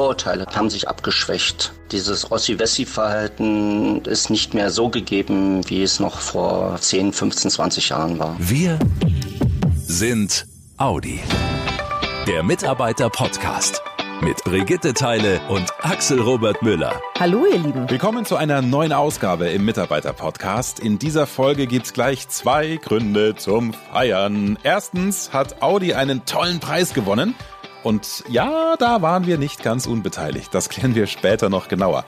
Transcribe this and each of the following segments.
Vorurteile haben sich abgeschwächt. Dieses Ossi-Wessi-Verhalten ist nicht mehr so gegeben, wie es noch vor 10, 15, 20 Jahren war. Wir sind Audi. Der Mitarbeiter-Podcast mit Brigitte Teile und Axel Robert Müller. Hallo ihr Lieben. Willkommen zu einer neuen Ausgabe im Mitarbeiter-Podcast. In dieser Folge gibt's gleich zwei Gründe zum Feiern. Erstens hat Audi einen tollen Preis gewonnen. Und ja, da waren wir nicht ganz unbeteiligt. Das klären wir später noch genauer.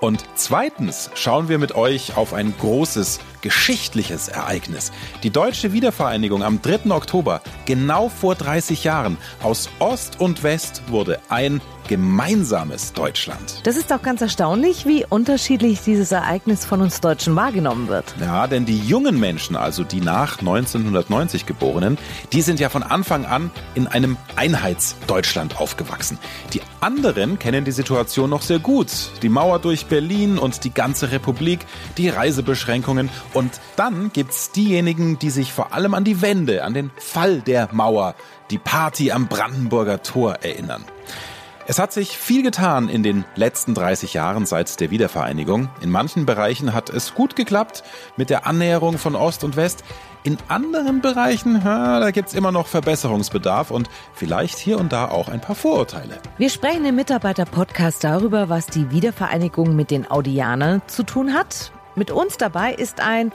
Und zweitens schauen wir mit euch auf ein großes geschichtliches Ereignis. Die deutsche Wiedervereinigung am 3. Oktober, genau vor 30 Jahren. Aus Ost und West wurde ein gemeinsames Deutschland. Das ist auch ganz erstaunlich, wie unterschiedlich dieses Ereignis von uns Deutschen wahrgenommen wird. Ja, denn die jungen Menschen, also die nach 1990 geborenen, die sind ja von Anfang an in einem Einheitsdeutschland aufgewachsen. Die anderen kennen die Situation noch sehr gut. Die Mauer durch Berlin und die ganze Republik, die Reisebeschränkungen und dann gibt's diejenigen, die sich vor allem an die Wende, an den Fall der Mauer, die Party am Brandenburger Tor erinnern. Es hat sich viel getan in den letzten 30 Jahren seit der Wiedervereinigung. In manchen Bereichen hat es gut geklappt mit der Annäherung von Ost und West. In anderen Bereichen, ja, da gibt's immer noch Verbesserungsbedarf und vielleicht hier und da auch ein paar Vorurteile. Wir sprechen im Mitarbeiter-Podcast darüber, was die Wiedervereinigung mit den Audianern zu tun hat. Mit uns dabei ist ein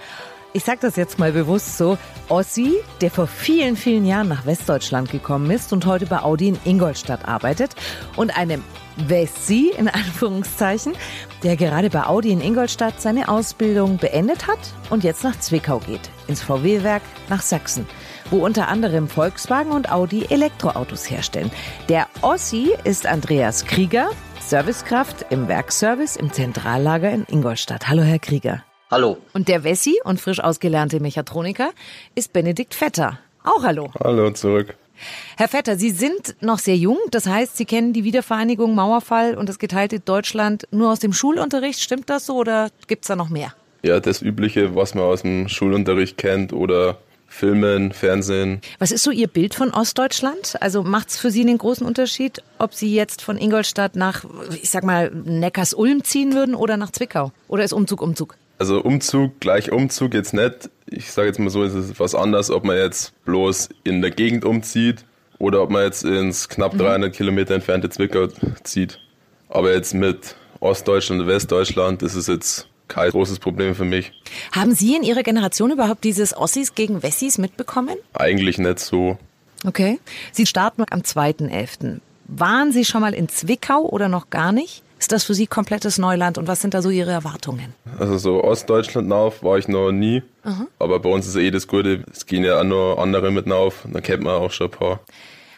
ich sage das jetzt mal bewusst so, Ossi, der vor vielen, vielen Jahren nach Westdeutschland gekommen ist und heute bei Audi in Ingolstadt arbeitet und einem Wessi in Anführungszeichen, der gerade bei Audi in Ingolstadt seine Ausbildung beendet hat und jetzt nach Zwickau geht, ins VW-Werk nach Sachsen, wo unter anderem Volkswagen und Audi Elektroautos herstellen. Der Ossi ist Andreas Krieger, Servicekraft im Werkservice im Zentrallager in Ingolstadt. Hallo, Herr Krieger. Hallo. Und der Wessi und frisch ausgelernte Mechatroniker ist Benedikt Vetter. Auch hallo. Hallo zurück. Herr Vetter, Sie sind noch sehr jung, das heißt, Sie kennen die Wiedervereinigung, Mauerfall und das geteilte Deutschland nur aus dem Schulunterricht. Stimmt das so oder gibt's da noch mehr? Ja, das Übliche, was man aus dem Schulunterricht kennt oder Filmen, Fernsehen. Was ist so Ihr Bild von Ostdeutschland? Also macht's für Sie einen großen Unterschied, ob Sie jetzt von Ingolstadt nach, ich sag mal, Neckars-Ulm ziehen würden oder nach Zwickau? Oder ist Umzug Umzug? Also Umzug, gleich Umzug jetzt nicht. Ich sage jetzt mal so, es ist was anderes, ob man jetzt bloß in der Gegend umzieht oder ob man jetzt ins knapp 300 mhm. Kilometer entfernte Zwickau zieht. Aber jetzt mit Ostdeutschland und Westdeutschland ist es jetzt kein großes Problem für mich. Haben Sie in Ihrer Generation überhaupt dieses Ossis gegen Wessis mitbekommen? Eigentlich nicht so. Okay. Sie starten am 2.11. Waren Sie schon mal in Zwickau oder noch gar nicht? Ist das für Sie komplettes Neuland und was sind da so Ihre Erwartungen? Also so Ostdeutschland auf war ich noch nie, mhm. aber bei uns ist eh das Gute, es gehen ja auch noch andere mit auf, da kennt man auch schon ein paar.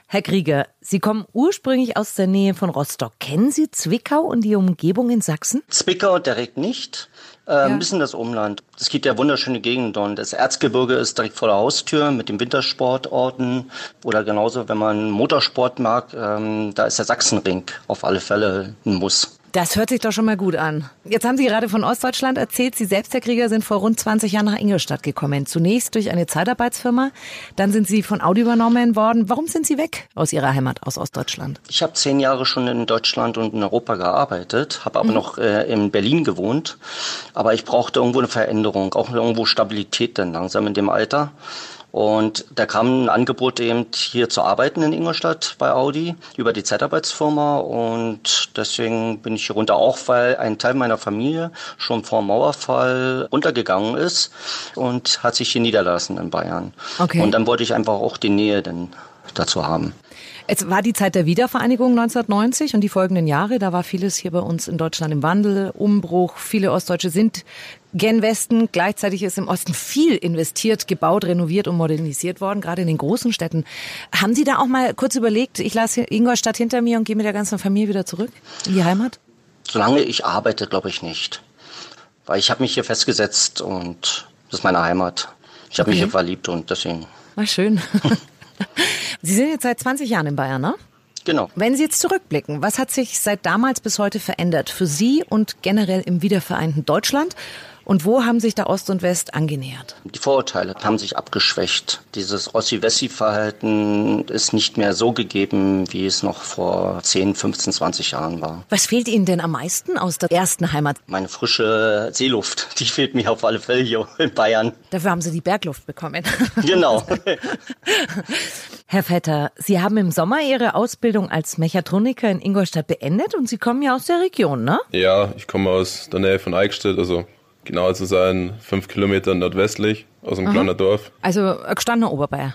Herr Krieger, Sie kommen ursprünglich aus der Nähe von Rostock. Kennen Sie Zwickau und die Umgebung in Sachsen? Zwickau direkt nicht. Äh, ja. Ein bisschen das Umland. Es gibt ja wunderschöne Gegenden und das Erzgebirge ist direkt vor der Haustür mit den Wintersportorten oder genauso, wenn man Motorsport mag, ähm, da ist der Sachsenring auf alle Fälle ein Muss. Das hört sich doch schon mal gut an. Jetzt haben Sie gerade von Ostdeutschland erzählt. Sie selbst, Herr Krieger, sind vor rund 20 Jahren nach Ingolstadt gekommen. Zunächst durch eine Zeitarbeitsfirma, dann sind Sie von Audi übernommen worden. Warum sind Sie weg aus Ihrer Heimat, aus Ostdeutschland? Ich habe zehn Jahre schon in Deutschland und in Europa gearbeitet, habe aber mhm. noch äh, in Berlin gewohnt. Aber ich brauchte irgendwo eine Veränderung, auch irgendwo Stabilität dann langsam in dem Alter. Und da kam ein Angebot eben hier zu arbeiten in Ingolstadt bei Audi über die Zeitarbeitsfirma und deswegen bin ich hier runter auch, weil ein Teil meiner Familie schon vor dem Mauerfall untergegangen ist und hat sich hier niederlassen in Bayern. Okay. Und dann wollte ich einfach auch die Nähe denn dazu haben. Es war die Zeit der Wiedervereinigung 1990 und die folgenden Jahre. Da war vieles hier bei uns in Deutschland im Wandel, Umbruch. Viele Ostdeutsche sind gen Westen. Gleichzeitig ist im Osten viel investiert, gebaut, renoviert und modernisiert worden, gerade in den großen Städten. Haben Sie da auch mal kurz überlegt, ich lasse Ingolstadt hinter mir und gehe mit der ganzen Familie wieder zurück in die Heimat? Solange ich arbeite, glaube ich nicht. Weil ich habe mich hier festgesetzt und das ist meine Heimat. Ich habe okay. mich hier verliebt und deswegen. Na schön. Sie sind jetzt seit 20 Jahren in Bayern, ne? Genau. Wenn Sie jetzt zurückblicken, was hat sich seit damals bis heute verändert für Sie und generell im wiedervereinten Deutschland? Und wo haben sich da Ost und West angenähert? Die Vorurteile haben sich abgeschwächt. Dieses Ossi-Wessi-Verhalten ist nicht mehr so gegeben, wie es noch vor 10, 15, 20 Jahren war. Was fehlt Ihnen denn am meisten aus der ersten Heimat? Meine frische Seeluft, die fehlt mir auf alle Fälle hier in Bayern. Dafür haben Sie die Bergluft bekommen. Genau. Herr Vetter, Sie haben im Sommer Ihre Ausbildung als Mechatroniker in Ingolstadt beendet und Sie kommen ja aus der Region, ne? Ja, ich komme aus der Nähe von Eichstätt, also genau zu sein, fünf Kilometer nordwestlich aus einem kleinen Dorf. Also gestandener Oberbayer.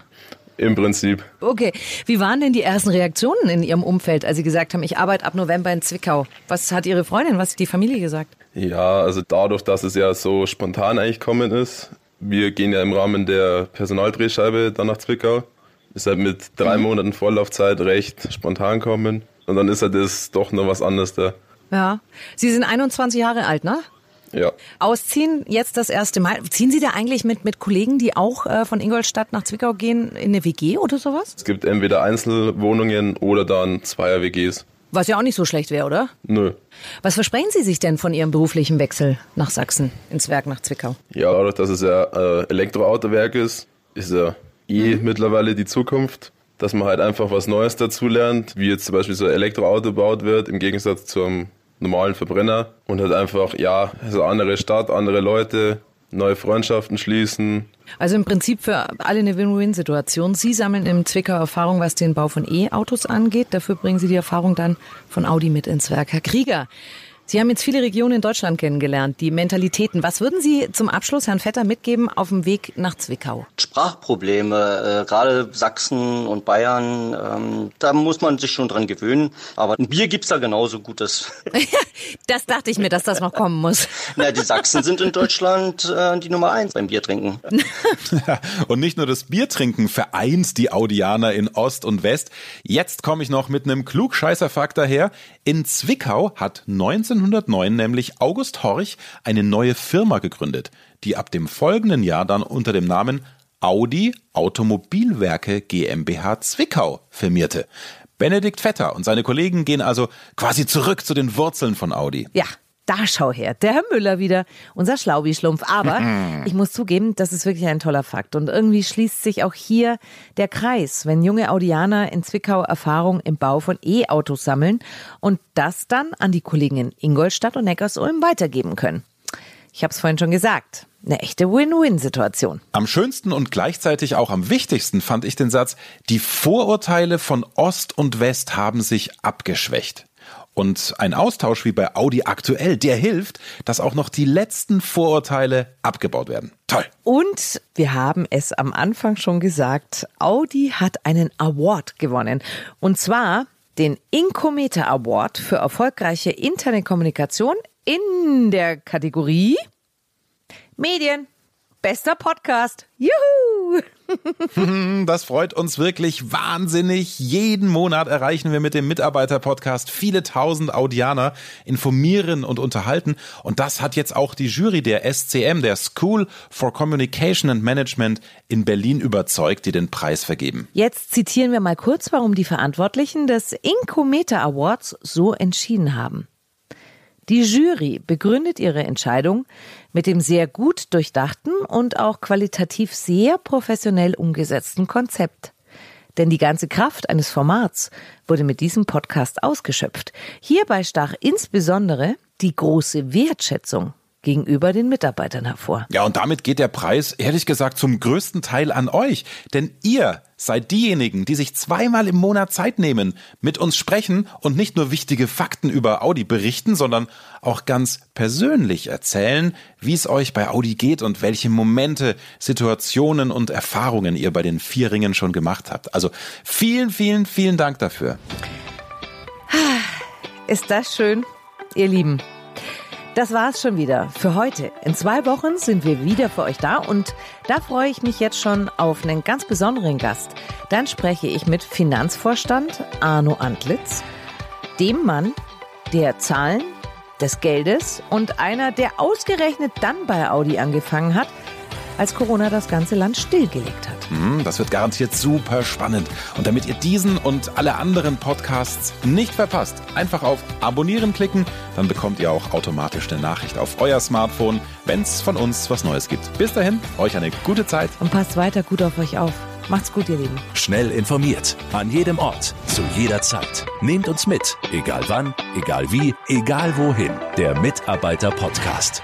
Im Prinzip. Okay. Wie waren denn die ersten Reaktionen in Ihrem Umfeld, als Sie gesagt haben, ich arbeite ab November in Zwickau? Was hat Ihre Freundin, was hat die Familie gesagt? Ja, also dadurch, dass es ja so spontan eigentlich kommen ist, wir gehen ja im Rahmen der Personaldrehscheibe dann nach Zwickau, ist halt mit drei Monaten Vorlaufzeit recht spontan kommen und dann ist halt das doch noch was anderes da. Ja. Sie sind 21 Jahre alt, ne? Ja, Ausziehen jetzt das erste Mal. Ziehen Sie da eigentlich mit, mit Kollegen, die auch äh, von Ingolstadt nach Zwickau gehen, in eine WG oder sowas? es gibt entweder Einzelwohnungen oder dann Zweier-WGs. Was ja auch nicht so schlecht wäre, oder? Nö. Was versprechen Sie sich denn von Ihrem beruflichen Wechsel nach Sachsen, ins Werk nach Zwickau? Ja, dadurch, dass es ja äh, Elektroautowerk ist, ist ja eh mittlerweile die Zukunft, dass man halt einfach was Neues dazulernt, wie jetzt zum Beispiel so ein Elektroauto gebaut wird, im Gegensatz zum normalen Verbrenner und halt einfach, ja, so andere Stadt, andere Leute, neue Freundschaften schließen. Also im Prinzip für alle eine Win-Win-Situation. Sie sammeln im Zwickau Erfahrung, was den Bau von E-Autos angeht. Dafür bringen Sie die Erfahrung dann von Audi mit ins Werk. Herr Krieger, Sie haben jetzt viele Regionen in Deutschland kennengelernt, die Mentalitäten. Was würden Sie zum Abschluss Herrn Vetter mitgeben auf dem Weg nach Zwickau? Sprachprobleme, äh, gerade Sachsen und Bayern, ähm, da muss man sich schon dran gewöhnen. Aber ein Bier gibt's da genauso gutes. Das dachte ich mir, dass das noch kommen muss. Na, die Sachsen sind in Deutschland äh, die Nummer eins beim Biertrinken. Und nicht nur das Biertrinken vereint die Audianer in Ost und West. Jetzt komme ich noch mit einem Klugscheißerfakt daher. In Zwickau hat 1909 nämlich August Horch eine neue Firma gegründet, die ab dem folgenden Jahr dann unter dem Namen Audi Automobilwerke GmbH Zwickau firmierte. Benedikt Vetter und seine Kollegen gehen also quasi zurück zu den Wurzeln von Audi. Ja, da schau her, der Herr Müller wieder, unser Schlaubi-Schlumpf. Aber ich muss zugeben, das ist wirklich ein toller Fakt. Und irgendwie schließt sich auch hier der Kreis, wenn junge Audianer in Zwickau Erfahrung im Bau von E-Autos sammeln und das dann an die Kollegen in Ingolstadt und Neckarsulm weitergeben können. Ich habe es vorhin schon gesagt, eine echte Win-Win-Situation. Am schönsten und gleichzeitig auch am wichtigsten fand ich den Satz, die Vorurteile von Ost und West haben sich abgeschwächt. Und ein Austausch wie bei Audi aktuell, der hilft, dass auch noch die letzten Vorurteile abgebaut werden. Toll. Und wir haben es am Anfang schon gesagt, Audi hat einen Award gewonnen. Und zwar den Incometer Award für erfolgreiche interne Kommunikation in der Kategorie Medien. Bester Podcast. Juhu! Das freut uns wirklich wahnsinnig. Jeden Monat erreichen wir mit dem Mitarbeiter-Podcast viele tausend Audianer, informieren und unterhalten. Und das hat jetzt auch die Jury der SCM, der School for Communication and Management in Berlin überzeugt, die den Preis vergeben. Jetzt zitieren wir mal kurz, warum die Verantwortlichen des Incometer Awards so entschieden haben. Die Jury begründet ihre Entscheidung mit dem sehr gut durchdachten und auch qualitativ sehr professionell umgesetzten Konzept. Denn die ganze Kraft eines Formats wurde mit diesem Podcast ausgeschöpft. Hierbei stach insbesondere die große Wertschätzung gegenüber den Mitarbeitern hervor. Ja, und damit geht der Preis, ehrlich gesagt, zum größten Teil an euch. Denn ihr seid diejenigen, die sich zweimal im Monat Zeit nehmen, mit uns sprechen und nicht nur wichtige Fakten über Audi berichten, sondern auch ganz persönlich erzählen, wie es euch bei Audi geht und welche Momente, Situationen und Erfahrungen ihr bei den vier Ringen schon gemacht habt. Also vielen, vielen, vielen Dank dafür. Ist das schön, ihr Lieben? Das war's schon wieder für heute. In zwei Wochen sind wir wieder für euch da und da freue ich mich jetzt schon auf einen ganz besonderen Gast. Dann spreche ich mit Finanzvorstand Arno Antlitz, dem Mann, der Zahlen, des Geldes und einer, der ausgerechnet dann bei Audi angefangen hat, als Corona das ganze Land stillgelegt hat. Hm, das wird garantiert super spannend. Und damit ihr diesen und alle anderen Podcasts nicht verpasst, einfach auf Abonnieren klicken, dann bekommt ihr auch automatisch eine Nachricht auf euer Smartphone, wenn es von uns was Neues gibt. Bis dahin, euch eine gute Zeit. Und passt weiter gut auf euch auf. Macht's gut, ihr Lieben. Schnell informiert, an jedem Ort, zu jeder Zeit. Nehmt uns mit, egal wann, egal wie, egal wohin. Der Mitarbeiter-Podcast.